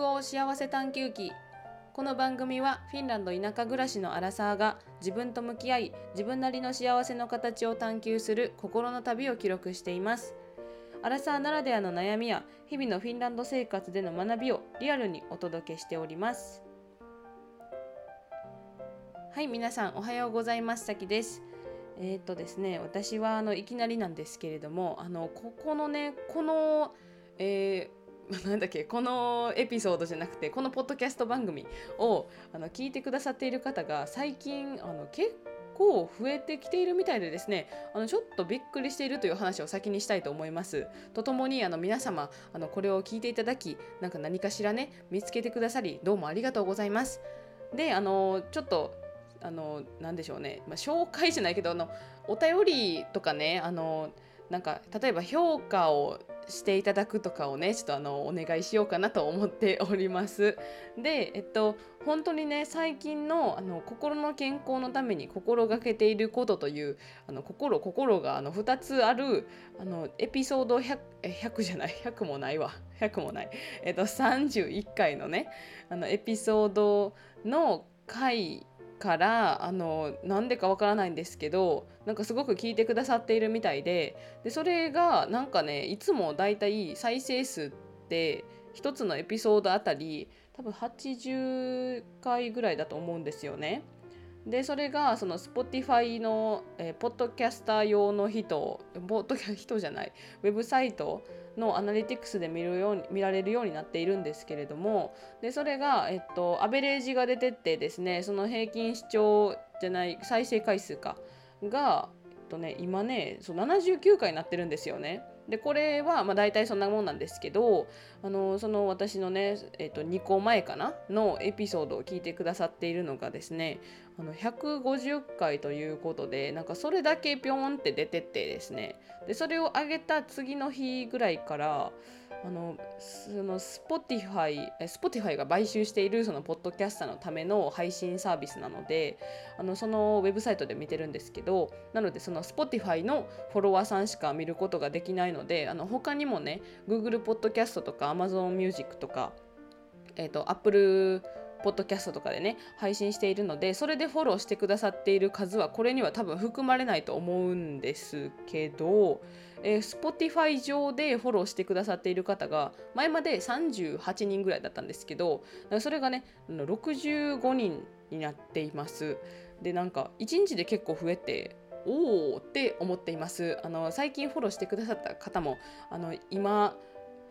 北欧幸せ探求記。この番組はフィンランド田舎暮らしのアラサーが自分と向き合い自分なりの幸せの形を探求する心の旅を記録しています。アラサーならではの悩みや日々のフィンランド生活での学びをリアルにお届けしております。はい皆さんおはようございますさきです。えー、っとですね私はあのいきなりなんですけれどもあのここのねこのえーなんだっけこのエピソードじゃなくてこのポッドキャスト番組をあの聞いてくださっている方が最近あの結構増えてきているみたいでですねあのちょっとびっくりしているという話を先にしたいと思います。とともにあの皆様あのこれを聞いていただきなんか何かしらね見つけてくださりどうもありがとうございます。であのちょっとあの何でしょうね、まあ、紹介じゃないけどあのお便りとかねあのなんか例えば評価をしていただくとかをねちょっとあのお願いしようかなと思っております。でえっと本当にね最近のあの心の健康のために心がけていることというあの心心があの2つあるあのエピソード 100, 100じゃない？100もないわ。100もない。えっと31回のねあのエピソードの回からあのなんでかわからないんですけどなんかすごく聞いてくださっているみたいででそれがなんかねいつもだいたい再生数って1つのエピソードあたり多分80回ぐらいだと思うんですよね。でそれがその Spotify の、えー、ポッドキャスター用の人ポッドキャ人じゃないウェブサイトのアナリティクスで見るように見られるようになっているんですけれどもでそれが、えっと、アベレージが出てってですねその平均視聴じゃない再生回数かが、えっとね、今ねそう79回になってるんですよね。でこれはまあ大体そんなもんなんですけどあのその私のね、えー、と2個前かなのエピソードを聞いてくださっているのがですねあの150回ということでなんかそれだけピョンって出てってですね。でそれを上げた次の日ぐらいからあのその Spotify, Spotify が買収しているそのポッドキャスターのための配信サービスなのであのそのウェブサイトで見てるんですけどなのでそのスポティファイのフォロワーさんしか見ることができないのであの他にもね Google ポッドキャストとか Amazon Music とか、えーと、Apple ポッドキャストとかでね配信しているのでそれでフォローしてくださっている数はこれには多分含まれないと思うんですけどえー、Spotify 上でフォローしてくださっている方が前まで38人ぐらいだったんですけどそれがね65人になっています。でなんか1日で結構増えておおって思っています。あの最近フォローしてくださった方もあの今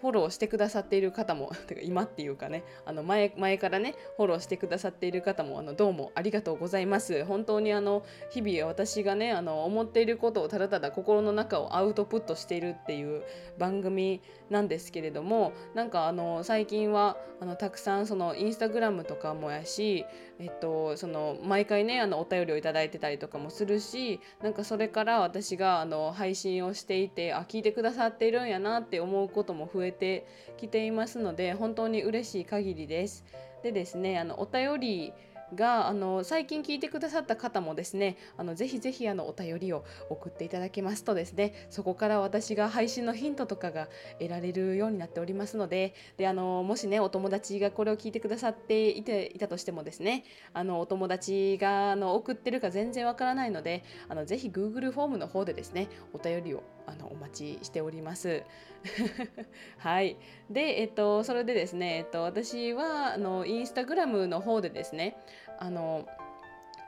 フォローしてくださっている方も 今っていうかねあの前前からねフォローしてくださっている方もあのどうもありがとうございます。本当にあの日々私がねあの思っていることをただただ心の中をアウトプットしているっていう番組なんですけれどもなんかあの最近はあのたくさんそのインスタグラムとかもやしえっとその毎回ねあのお便りをいただいてたりとかもするしなんかそれから私があの配信をしていてあ聞いてくださっているんやなって思うことも増えてきていますので本当に嬉しい限りです。でですねあのお便りがあの最近聞いてくださった方もですねあのぜひぜひあのお便りを送っていただけますとですねそこから私が配信のヒントとかが得られるようになっておりますのでであのもしねお友達がこれを聞いてくださっていていたとしてもですねあのお友達があの送ってるか全然わからないのであのぜひ Google フォームの方でですねお便りをあのお待ちしております。はい。で、えっと、それでですね、えっと、私は、あの、インスタグラムの方でですね、あの、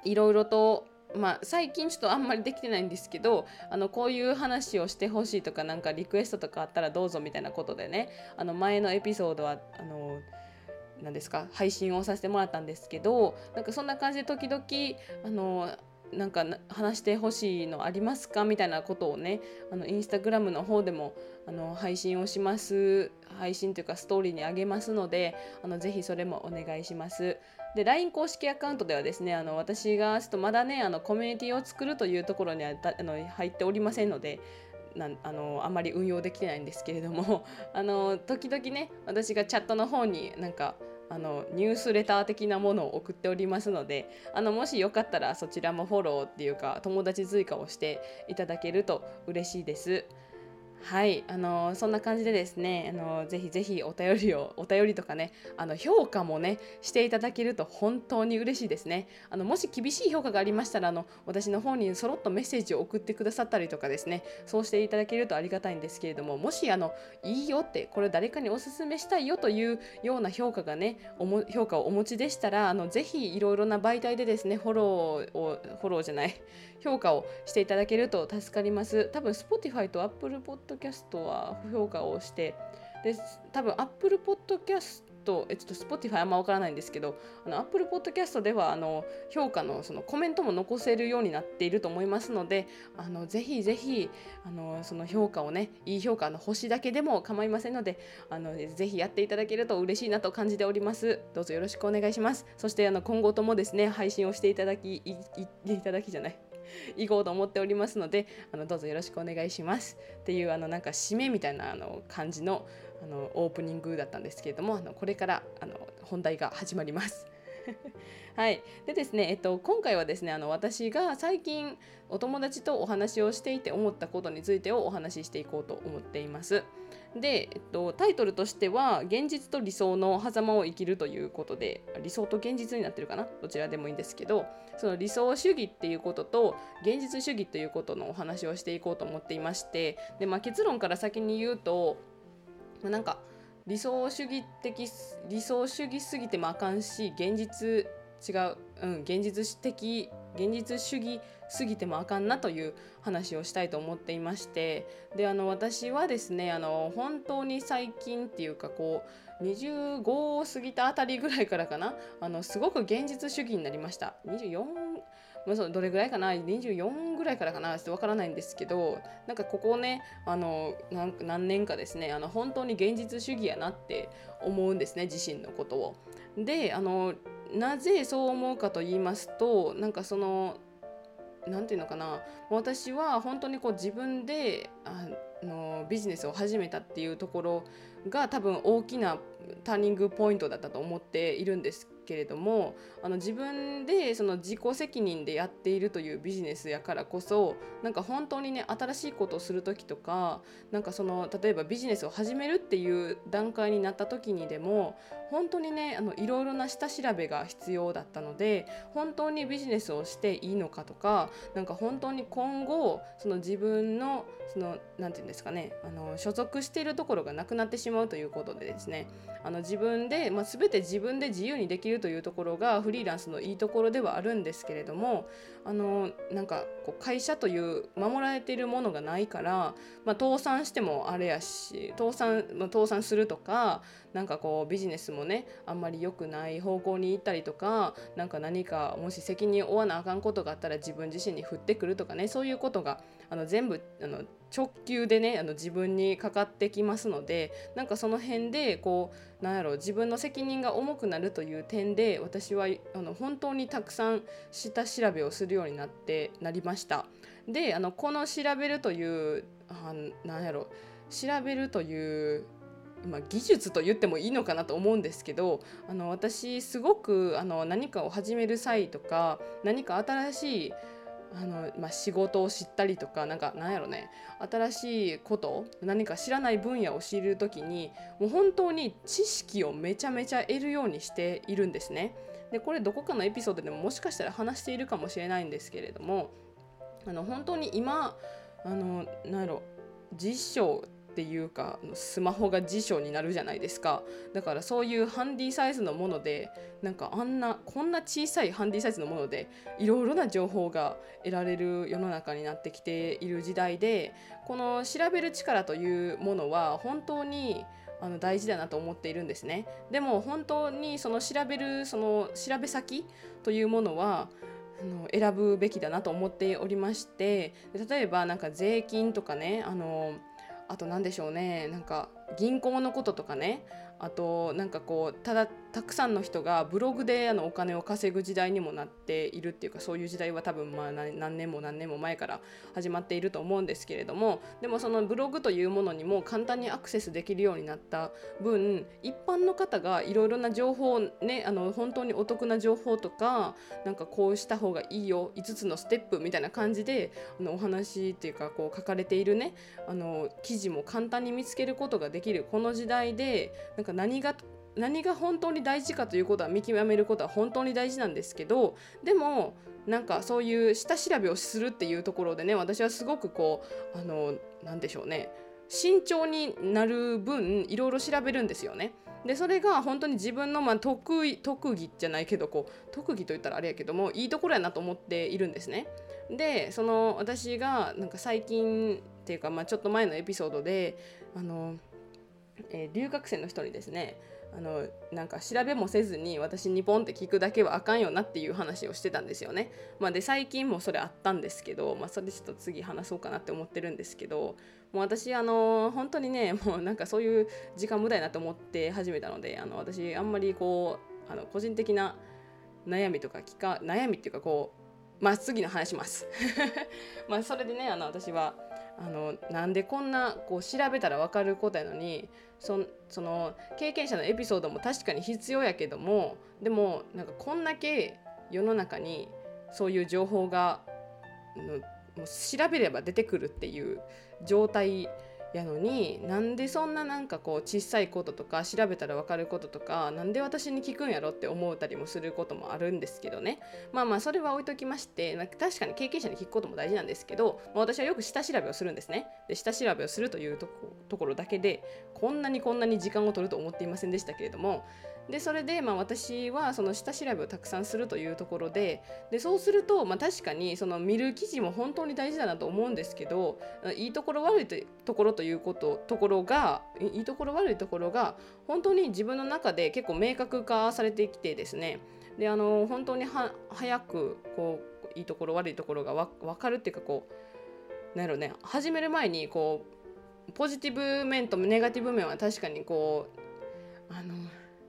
いろいろとまあ、最近ちょっとあんまりできてないんですけどあのこういう話をしてほしいとかなんかリクエストとかあったらどうぞみたいなことでねあの前のエピソードはあの何ですか配信をさせてもらったんですけどなんかそんな感じで時々あのなんか話してほしいのありますかみたいなことをねあのインスタグラムの方でもあの配信をします。配信というかストーリーにあげますのであのぜひそれもお願いします。で LINE 公式アカウントではですねあの私がちょっとまだねあのコミュニティを作るというところにはあの入っておりませんのでなんあのあまり運用できてないんですけれども あの時々ね私がチャットの方になんかあのニュースレター的なものを送っておりますのであのもしよかったらそちらもフォローっていうか友達追加をしていただけると嬉しいです。はいあのそんな感じでですねあのぜひぜひお便りをお便りとかねあの評価もねしていただけると本当に嬉しいですね。あのもし厳しい評価がありましたらあの私の方にそろっとメッセージを送ってくださったりとかですねそうしていただけるとありがたいんですけれどももしあのいいよってこれ誰かにおすすめしたいよというような評価がねおも評価をお持ちでしたらあのぜひいろいろな媒体でですねフォローをフォローじゃない評価をしていただけると助かります。多分 Spotify と Apple Podcast は評価をしてで多分 Apple Podcast とえちょっと Spotify あんま分からないんですけどあの Apple Podcast ではあの評価のそのコメントも残せるようになっていると思いますのであのぜひぜひあのその評価をねいい評価の星だけでも構いませんのであのぜひやっていただけると嬉しいなと感じております。どうぞよろしくお願いします。そしてあの今後ともですね配信をしていただきいいいただきじゃない。行こうと思っておりますのであのどうぞよろしくお願いしますっていうあのなんか締めみたいなあの感じのあのオープニングだったんですけれどもあのこれからあの本題が始まります。はい、でですね、えっと、今回はですねあの私が最近お友達とお話をしていて思ったことについてをお話ししていこうと思っています。で、えっと、タイトルとしては「現実と理想の狭間を生きる」ということで理想と現実になってるかな？どちらでもいいんですけどその理想主義っていうことと現実主義ということのお話をしていこうと思っていましてで、まあ、結論から先に言うと、ま、なんか理想主義的理想主義すぎてもあかんし現実違う、うん、現実的現実主義すぎてもあかんなという話をしたいと思っていましてであの私はですねあの本当に最近っていうかこう25を過ぎたあたりぐらいからかなあのすごく現実主義になりました24まあ、そどれぐらいかな？24ぐらいからかな？ちょっとわからないんですけどなんかここねあの何年かですねあの本当に現実主義やなって思うんですね自身のことを。であのなぜそう思うかと言いますとなんかその何て言うのかな？私は本当にこう自分であのビジネスを始めたっていうところが多分大きなターニングポイントだったと思っているんですけれどもあの自分でその自己責任でやっているというビジネスやからこそなんか本当にね新しいことをする時とかなんかその例えばビジネスを始めるっていう段階になった時にでも本当にねあのいろいろな下調べが必要だったので本当にビジネスをしていいのかとかなんか本当に今後その自分のその何て言うんですかねあの所属しているところがなくなってしまうということでですねあの自分で、まあ、全て自分で自由にできるというところがフリーランスのいいところではあるんですけれどもあのなんかこう会社という守られているものがないから、まあ、倒産してもあれやし倒産、まあ、倒産するとかなんかこうビジネスもねあんまり良くない方向に行ったりとか何か何かもし責任を負わなあかんことがあったら自分自身に降ってくるとかねそういうことがあの全部あの直球でねあの自分にかかってきますのでなんかその辺でこうなんやろ自分の責任が重くなるという点で私はあの本当にたくさん下調べをするようになってなりました。であのこの調べるというあなんやろ調べるというまあ、技術と言ってもいいのかなと思うんですけどあの私すごくあの何かを始める際とか何か新しいあの、まあ、仕事を知ったりとかなんかなんやろね新しいこと何か知らない分野を知る時にもう本当に知識をめちゃめちゃ得るようにしているんですね。でこれどこかのエピソードでももしかしたら話しているかもしれないんですけれどもあの本当に今あのなんやろ実証っていうかスマホが辞書になるじゃないですか。だからそういうハンディサイズのものでなんかあんなこんな小さいハンディサイズのものでいろいろな情報が得られる世の中になってきている時代でこの調べる力というものは本当にあの大事だなと思っているんですね。でも本当にその調べるその調べ先というものはあの選ぶべきだなと思っておりまして例えばなんか税金とかねあのあと何でしょうね。なんか銀行のこととかね。あとなんかこうただたくさんの人がブログであのお金を稼ぐ時代にもなっているっていうかそういう時代は多分まあ何年も何年も前から始まっていると思うんですけれどもでもそのブログというものにも簡単にアクセスできるようになった分一般の方がいろいろな情報ねあの本当にお得な情報とかなんかこうした方がいいよ5つのステップみたいな感じであのお話っていうかこう書かれているねあの記事も簡単に見つけることができるこの時代でなんか何が何が本当に大事かということは見極めることは本当に大事なんですけどでもなんかそういう下調べをするっていうところでね私はすごくこうあの何でしょうね慎重になる分いろいろ調べるんですよね。でそれが本当に自分のまあ得意特技じゃないけどこう特技といったらあれやけどもいいところやなと思っているんですね。でその私がなんか最近っていうか、まあ、ちょっと前のエピソードであの、えー、留学生の人にですねあのなんか調べもせずに私にポンって聞くだけはあかんよなっていう話をしてたんですよね。まあ、で最近もそれあったんですけど、まあ、それちょっと次話そうかなって思ってるんですけどもう私あの本当にねもうなんかそういう時間無駄やなと思って始めたのであの私あんまりこうあの個人的な悩みとか聞か悩みっていうかこうまあ次の話します まあそれでねあの私はあのなんでこんなこう調べたら分かることやのにそその経験者のエピソードも確かに必要やけどもでもなんかこんだけ世の中にそういう情報がもう調べれば出てくるっていう状態やのになんでそんななんかこう小さいこととか調べたら分かることとかなんで私に聞くんやろって思うたりもすることもあるんですけどね。まあまあそれは置いときましてなんか確かに経験者に聞くことも大事なんですけど、まあ、私はよく下調べをするんですね。で下調べをするというところだけでこんなにこんなに時間を取ると思っていませんでしたけれどもでそれで、まあ、私はその下調べをたくさんするというところででそうすると、まあ、確かにその見る記事も本当に大事だなと思うんですけどいいところ悪いところということところがいいところ悪いところが本当に自分の中で結構明確化されてきてですね。であの本当には早くこういいところ悪いところが分かるっていうかこうなんやろね始める前にこうポジティブ面とネガティブ面は確かにこうあの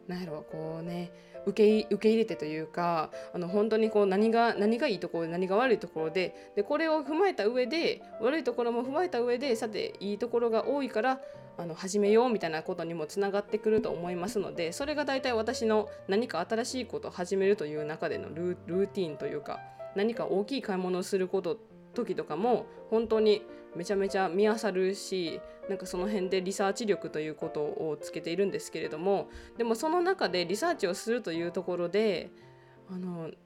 なんやろこうね受け受け入れてというかあの本当にこう何が何がいいところ何が悪いところででこれを踏まえた上で悪いところも踏まえた上でさていいところが多いからあの始めようみたいなことにもつながってくると思いますのでそれが大体私の何か新しいことを始めるという中でのルーティンというか何か大きい買い物をすること時とかも本当にめちゃめちゃ見漁るしなんかその辺でリサーチ力ということをつけているんですけれどもでもその中でリサーチをするというところで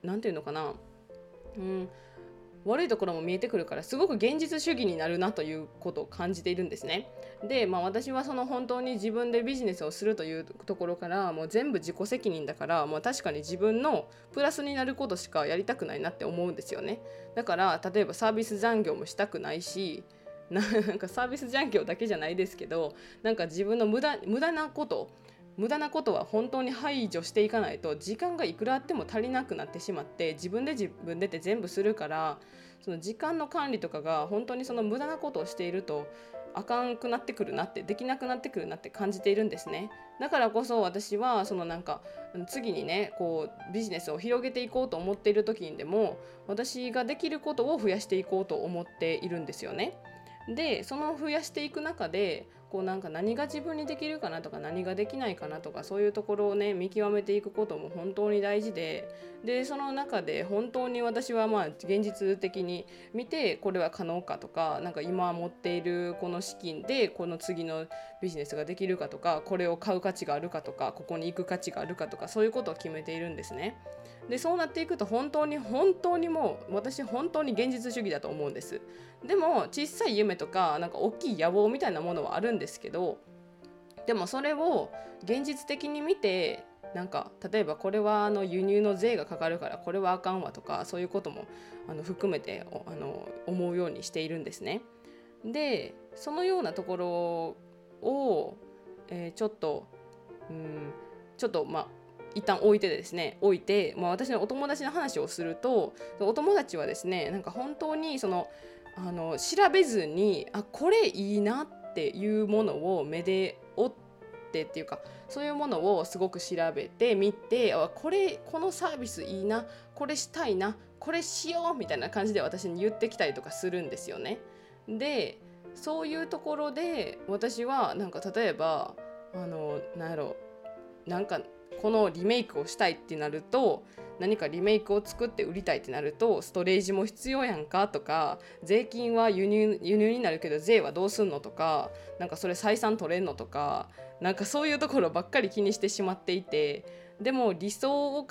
何て言うのかな、うん、悪いところも見えてくるからすごく現実主義になるなということを感じているんですね。で、まあ、私はその本当に自分でビジネスをするというところからもう全部自己責任だからもう確かに自分のプラスになることしかやりたくないなって思うんですよね。だから例えばサービス残業もしたくないしなんかサービス残業だけじゃないですけどなんか自分の無駄無駄なこと無駄なことは本当に排除していかないと時間がいくらあっても足りなくなってしまって自分で自分でって全部するからその時間の管理とかが本当にその無駄なことをしているとあかんくなってくるなってできなくなってくるなって感じているんですねだからこそ私はそのなんか次にねこうビジネスを広げていこうと思っている時にでも私ができることを増やしていこうと思っているんですよね。でその増やしていく中でこうなんか何が自分にできるかなとか何ができないかなとかそういうところをね見極めていくことも本当に大事ででその中で本当に私はまあ現実的に見てこれは可能かとかなんか今持っているこの資金でこの次のビジネスができるかとかこれを買う価値があるかとかここに行く価値があるかとかそういうことを決めているんですね。でそうなっていくと本当に本当にもう私本当に現実主義だと思うんですでも小さい夢とかなんか大きい野望みたいなものはあるんですけどでもそれを現実的に見てなんか例えばこれはあの輸入の税がかかるからこれはあかんわとかそういうこともあの含めてあの思うようにしているんですね。でそのようなところを、えー、ちょっと、うん、ちょっとまあ一旦置いてですね置いて、まあ、私のお友達の話をするとお友達はですねなんか本当にそのあの調べずにあこれいいなっていうものを目で追っ定っていうかそういうものをすごく調べてみてあこれこのサービスいいなこれしたいなこれしようみたいな感じで私に言ってきたりとかするんですよね。でそういうところで私はなんか例えばあのなんやろなんかこのリメイクをしたいってなると何かリメイクを作って売りたいってなるとストレージも必要やんかとか税金は輸入輸入になるけど税はどうすんのとかなんかそれ採算取れんのとかなんかそういうところばっかり気にしてしまっていてでも理想を語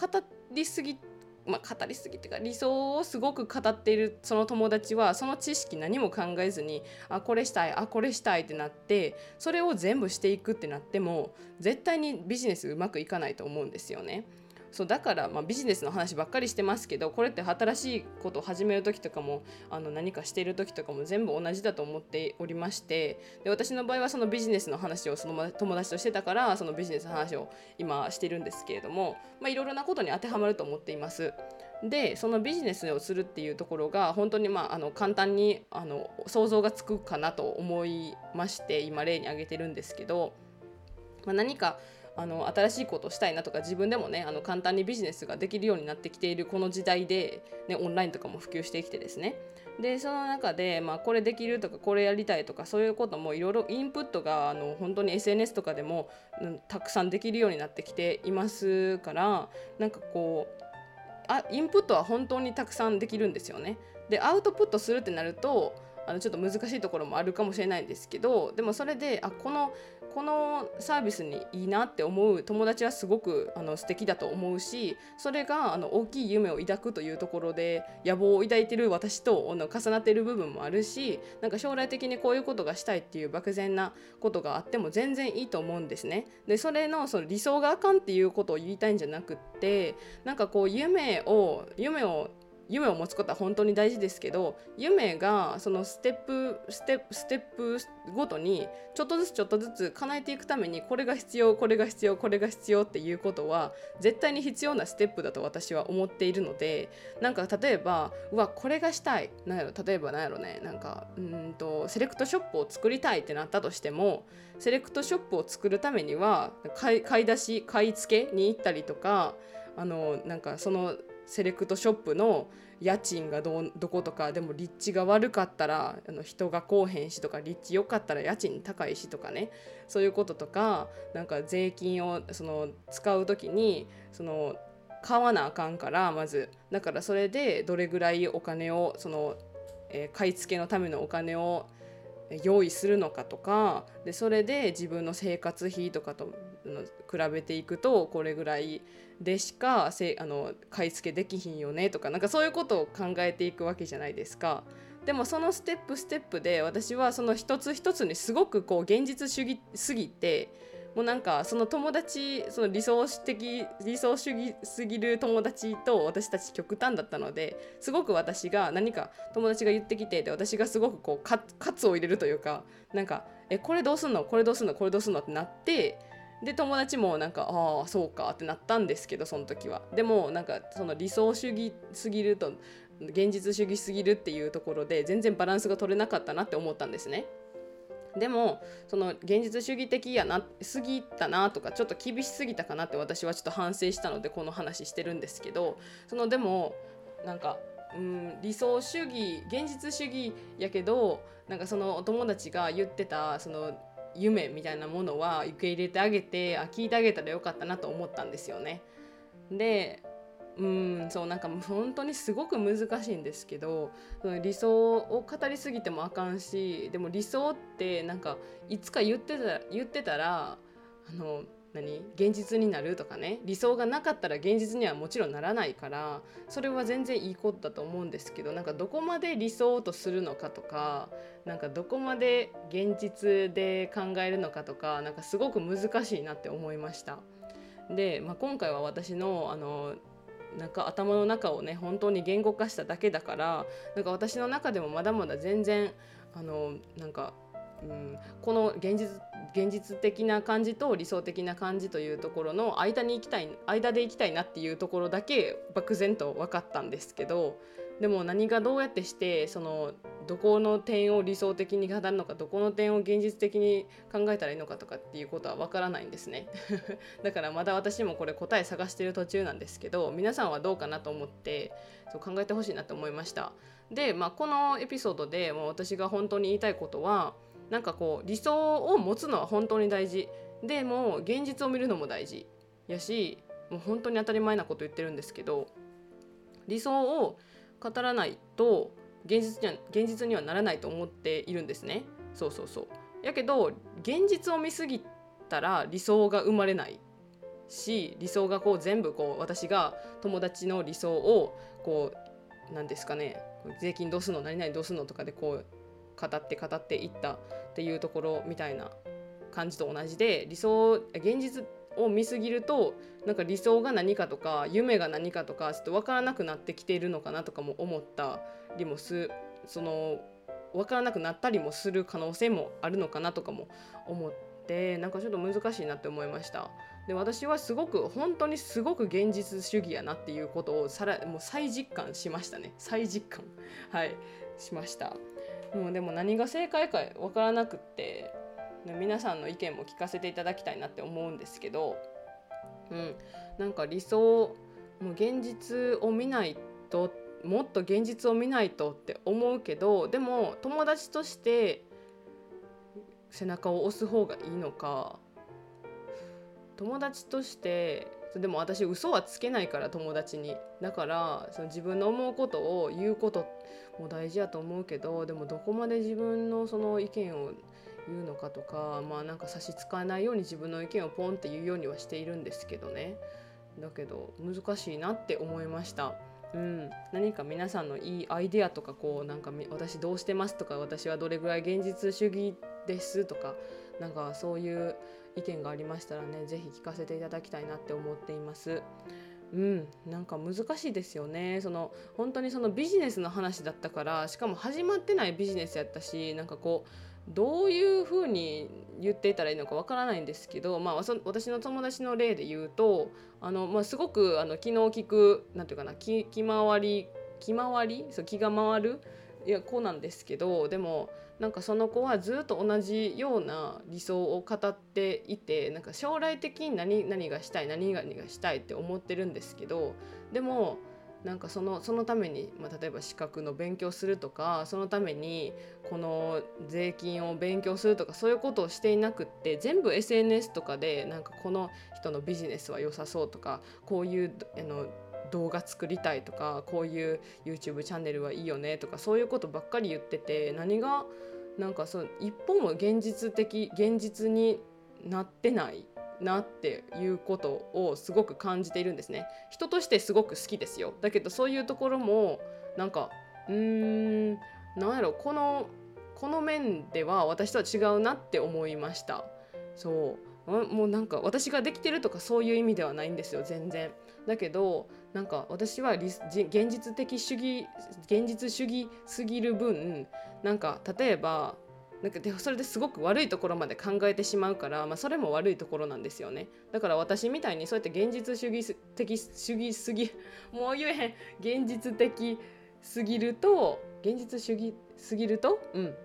りすぎまあ、語りすぎてか理想をすごく語っているその友達はその知識何も考えずにあこれしたいあこれしたいってなってそれを全部していくってなっても絶対にビジネスうまくいかないと思うんですよね。そうだから、まあ、ビジネスの話ばっかりしてますけどこれって新しいことを始める時とかもあの何かしている時とかも全部同じだと思っておりましてで私の場合はそのビジネスの話をその友達としてたからそのビジネスの話を今してるんですけれども、いろいろなことに当てはまると思っています。でそのビジネスをするっていうところが本当にまああの簡単にあの想像がつくかなと思いまして今例に挙げてるんですけど、まあ、何かあの新しいことをしたいなとか自分でもねあの簡単にビジネスができるようになってきているこの時代で、ね、オンラインとかも普及してきてですねでその中で、まあ、これできるとかこれやりたいとかそういうこともいろいろインプットがあの本当に SNS とかでも、うん、たくさんできるようになってきていますからなんかこうあインプットは本当にたくさんできるんですよね。でアウトプットするってなるとあのちょっと難しいところもあるかもしれないんですけどでもそれであこのこのサービスにいいなって思う友達はすごくあの素敵だと思うしそれがあの大きい夢を抱くというところで野望を抱いてる私とあの重なってる部分もあるしなんか将来的にこういうことがしたいっていう漠然なことがあっても全然いいと思うんですね。でそれのその理想があかんっていうことを言いたいんじゃなくってなんかこう夢を夢を夢を持つことは本当に大事ですけど夢がそのステップステップステップごとにちょっとずつちょっとずつ叶えていくためにこれが必要これが必要これが必要っていうことは絶対に必要なステップだと私は思っているのでなんか例えばうわこれがしたいなんやろ例えばなんやろねなんかうんとセレクトショップを作りたいってなったとしてもセレクトショップを作るためには買い買い出し買い付けに行ったりとかあのなんかそのセレクトショップの家賃がどどことかでも立地が悪かったらあの人が来おへんしとか立地良かったら家賃高いしとかね。そういうこととかなんか税金をその使う時にその買わなあかんからまずだからそれでどれぐらいお金をその、えー、買い付けのためのお金を用意するのかとかでそれで自分の生活費とかと比べていくとこれぐらいでしかせあの買い付けできひんよねとかなんかそういうことを考えていくわけじゃないですか。でもそのステップステップで私はその一つ一つにすごくこう現実主義すぎてもうなんかその友達その理想的理想主義すぎる友達と私たち極端だったのですごく私が何か友達が言ってきてで私がすごくこうカツを入れるというかなんかえこれどうすんの？これどうすんの？これどうすんの？ってなってで友達もなんかああそうかってなったんですけどその時は。でもなんかその理想主義すぎると現実主義すぎるっていうところで全然バランスが取れなかったなって思ったんですね。でもその現実主義的やなすぎたなとかちょっと厳しすぎたかなって私はちょっと反省したのでこの話してるんですけどそのでもなんかうん理想主義現実主義やけどなんかそのお友達が言ってたその夢みたいなものは受け入れてあげてあ聞いてあげたらよかったなと思ったんですよね。でうんそうなんか本当にすごく難しいんですけど理想を語りすぎてもあかんしでも理想ってなんかいつか言ってた言ってたらあの何現実になるとかね理想がなかったら現実にはもちろんならないからそれは全然いいことだと思うんですけどなんかどこまで理想とするのかとかなんかどこまで現実で考えるのかとかなんかすごく難しいなって思いました。で、まあ、今回は私のあのなんか頭の中をね本当に言語化しただけだからなんか私の中でもまだまだ全然あのなんかうん、この現実現実的な感じと理想的な感じというところの間に行きたい間で行きたいなっていうところだけ漠然と分かったんですけどでも何がどうやってしてそのどこの点を理想的に語るのかどこの点を現実的に考えたらいいのかとかっていうことはわからないんですね。だからまだ私もこれ答え探してる途中なんですけど皆さんはどうかなと思ってそう考えてほしいなと思いました。で、まあ、このエピソードでもう私が本当に言いたいことはなんかこう理想を持つのは本当に大事。でも現実を見るのも大事やしもう本当に当たり前なこと言ってるんですけど理想を語らないと現実には現実にはならないと思っているんですね。そうそうそう。やけど現実を見すぎたら理想が生まれないし理想がこう全部こう私が友達の理想をこう何ですかね税金どうすんの何々どうすんのとかでこう語って語っていったっていうところみたいな感じと同じで理想現実を見すぎるとなんか理想が何かとか夢が何かとかちょっと分からなくなってきているのかなとかも思ったりもすその分からなくなったりもする可能性もあるのかなとかも思ってなんかちょっと難しいなって思いました。で私はすごく本当にすごく現実主義やなっていうことをさらもう再実感しましたね。再実感。はい。しました。もうでも何が正解か分からなくって皆さんの意見も聞かせていただきたいなって思うんですけど、うん、なんか理想もう現実を見ないともっと現実を見ないとって思うけどでも友達として背中を押す方がいいのか友達としてでも私嘘はつけないから友達に。だからその自分の思うことを言うことも大事やと思うけどでもどこまで自分のその意見を言うのかとかまあなんか差し支えないように自分の意見をポンって言うようにはしているんですけどねだけど難しいなって思いました。うん、何か皆さんのいいアイデアとかこうなんか私どうしてますとか私はどれぐらい現実主義ですとかなんかそういう意見がありましたらね是非聞かせていただきたいなって思っています。うん、なんか難しいですよねその本当にそのビジネスの話だったからしかも始まってないビジネスやったしなんかこうどういうふうに言っていたらいいのかわからないんですけど、まあ、私の友達の例で言うとあの、まあ、すごくあの気の利くなんていうかな気気回り気回り？そう気が回る？いや子なんですけどでもなんかその子はずっと同じような理想を語っていてなんか将来的に何何がしたい何がしたいって思ってるんですけどでもなんかそのそのために、まあ、例えば資格の勉強するとかそのためにこの税金を勉強するとかそういうことをしていなくって全部 SNS とかでなんかこの人のビジネスは良さそうとかこういうあの動画作りたいとかこういう YouTube チャンネルはいいよねとかそういうことばっかり言ってて何がなんかそう一歩も現実的現実になってないなっていうことをすごく感じているんですね。人としてすごく好きですよ。だけどそういうところもなんかうーんなんやろこのこの面では私とは違うなって思いました。そうもうなんか私ができてるとかそういう意味ではないんですよ全然。だけどなんか私は現実的主義現実主義すぎる分なんか例えばなんかでそれですごく悪いところまで考えてしまうから、まあ、それも悪いところなんですよね。だから私みたいにそうやって現実主義的主義すぎもう言えへん。現実的すぎると現実主義すぎるとうん。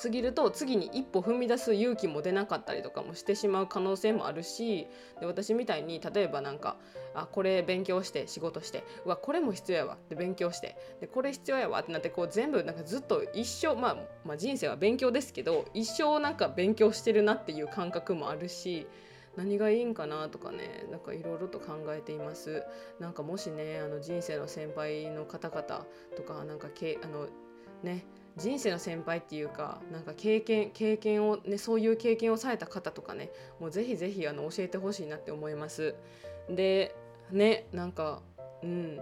過ぎると次に一歩踏み出す勇気も出なかったりとかもしてしまう可能性もあるしで私みたいに例えばなんかあこれ勉強して仕事してうわこれも必要やわって勉強してでこれ必要やわってなってこう全部なんかずっと一生、まあ、まあ人生は勉強ですけど一生なんか勉強してるなっていう感覚もあるし何がいいんかなとかねなんかいろいろと考えています。なんかもしねあの人生の先輩の方々とかなんかけあのね人生の先輩っていうかなんか経験経験をねそういう経験をされた方とかねもうぜひぜひあの教えてほしいなって思います。でねなんかうん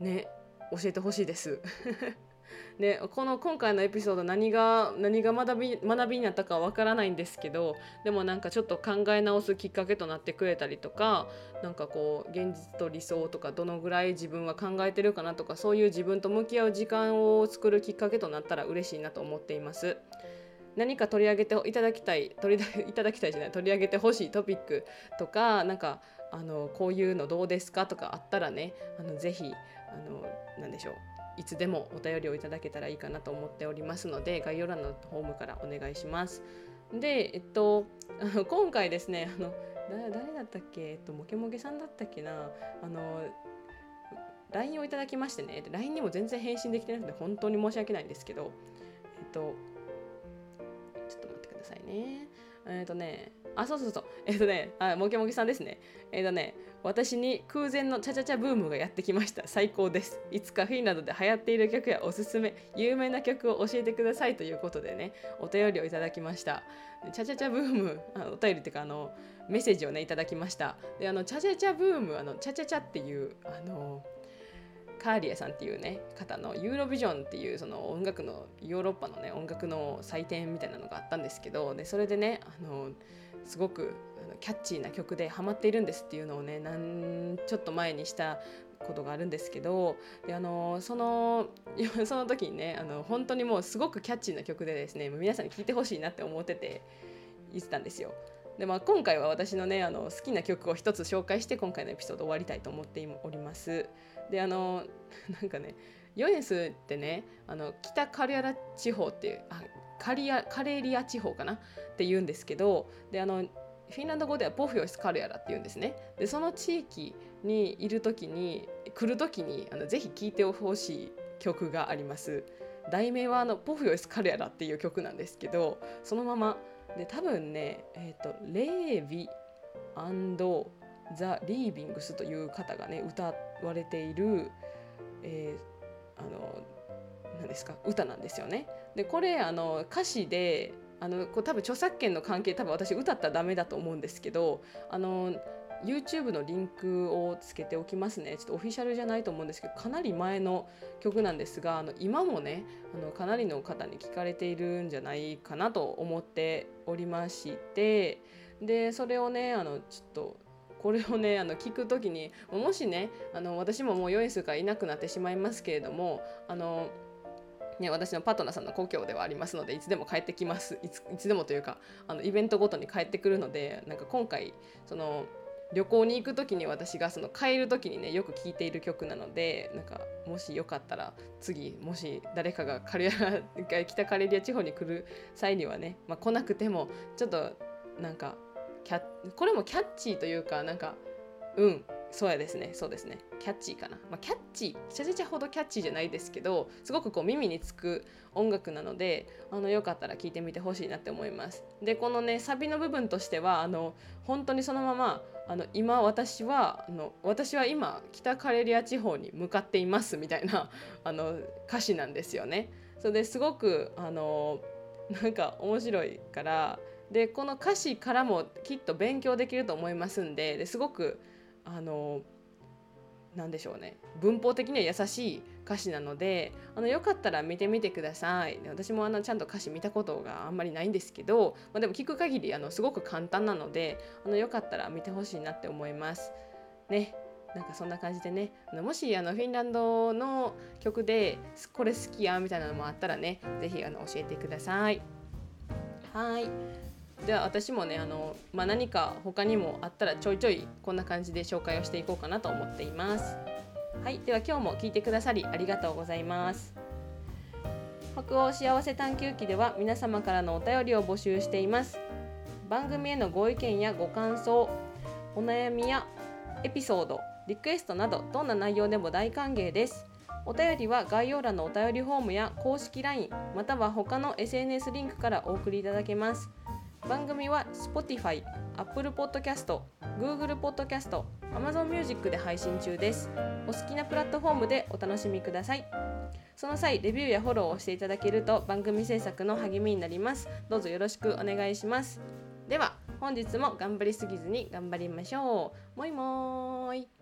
ね教えてほしいです。でこの今回のエピソード何が何が学び学びになったかわからないんですけどでもなんかちょっと考え直すきっかけとなってくれたりとかなんかこう現実と理想とかどのぐらい自分は考えてるかなとかそういう自分と向き合う時間を作るきっかけとなったら嬉しいなと思っています。何か取り上げていただきたい取りいただきたいじゃない取り上げてほしいトピックとかなんかあのこういうのどうですかとかあったらねあのぜひあの何でしょういつでもお便りをいただけたらいいかなと思っておりますので概要欄のホームからお願いします。でえっと 今回ですねあの誰だったっけ？えっとモケモケさんだったっけな？あの LINE をいただきましてね。LINE にも全然返信できてなくて本当に申し訳ないんですけどえっとちょっと待ってくださいね。えっとねあそうそうそう。えっとねあモケモケさんですね。えっとね私に空前のチャチャチャブームがやってきました。最高です。いつかフィンランドで流行っている曲やおすすめ有名な曲を教えてくださいということでねお便りをいただきました。チャチャチャブームあのお便りっていうかあのメッセージをねいただきました。であのチャチャチャブームあのチャチャチャっていうあのカーリアさんっていうね方のユーロビジョンっていうその音楽のヨーロッパのね音楽の祭典みたいなのがあったんですけどでそれでねあのすごくキャッチーな曲でハマっているんですっていうのをねなんちょっと前にしたことがあるんですけどであのその その時にねあの本当にもうすごくキャッチーな曲でですね皆さんに聴いてほしいなって思ってて言ってたんですよ。でまあ、今回は私のねあの好きな曲を一つ紹介して今回のエピソード終わりたいと思っております。であのなんかねヨエスってねあの北カリアラ地方っていうあカリアカレリア地方かな？って言うんですけどであのフィンランド語ではポフィオスカルヤラって言うんですね。でその地域にいる時に来る時にあのぜひ聴いてほしい曲があります。題名はあのポフィオスカルヤラっていう曲なんですけどそのままで多分ねえっ、ー、とレービザ・リービングスという方がね歌われている、えー、あの何ですか歌なんですよね。でこれあの歌詞であのこれ多分著作権の関係多分私歌ったらダメだと思うんですけどあの YouTube のリンクをつけておきますね。ちょっとオフィシャルじゃないと思うんですけどかなり前の曲なんですがあの今もねあのかなりの方に聞かれているんじゃないかなと思っておりましてでそれをねあのちょっとこれをねあの聞く時にもしねあの私ももうヨイスがいなくなってしまいますけれどもあのね、私のパートナーさんの故郷ではありますのでいつでも帰ってきます。いついつでもというかあのイベントごとに帰ってくるのでなんか今回その旅行に行く時に私がその帰る時にねよく聴いている曲なのでなんかもしよかったら次もし誰かがカレア北カレリア地方に来る際にはね、まあ、来なくてもちょっとなんかキャこれもキャッチーというかなんかうんそうやですね。そうですね。キャッチーかな、まあ、キャッチーちゃちゃちゃほどキャッチーじゃないですけどすごくこう耳につく音楽なのであのよかったら聴いてみてほしいなって思います。でこのねサビの部分としてはあの本当にそのままあの今私はあの私は今北カレリア地方に向かっていますみたいな あの歌詞なんですよね。それですごくあのなんか面白いからでこの歌詞からもきっと勉強できると思いますんでですごくあの何でしょうね。文法的には優しい歌詞なのであのよかったら見てみてください。私もあのちゃんと歌詞見たことがあんまりないんですけど、まあ、でも聞く限りあのすごく簡単なのであのよかったら見てほしいなって思います。ね。なんかそんな感じでね。もしあのフィンランドの曲でこれ好きやみたいなのもあったらね是非教えてください。はい。では私もねあの、まあ、何か他にもあったらちょいちょいこんな感じで紹介をしていこうかなと思っています。はいでは今日も聞いてくださりありがとうございます。北欧幸せ探求記では皆様からのお便りを募集しています。番組へのご意見やご感想お悩みやエピソードリクエストなどどんな内容でも大歓迎です。お便りは概要欄のお便りフォームや公式 LINE または他の SNS リンクからお送りいただけます。番組は Spotify、Apple Podcast、Google Podcast、Amazon Music で配信中です。お好きなプラットフォームでお楽しみください。その際、レビューやフォローをしていただけると番組制作の励みになります。どうぞよろしくお願いします。では、本日も頑張りすぎずに頑張りましょう。もいもーい。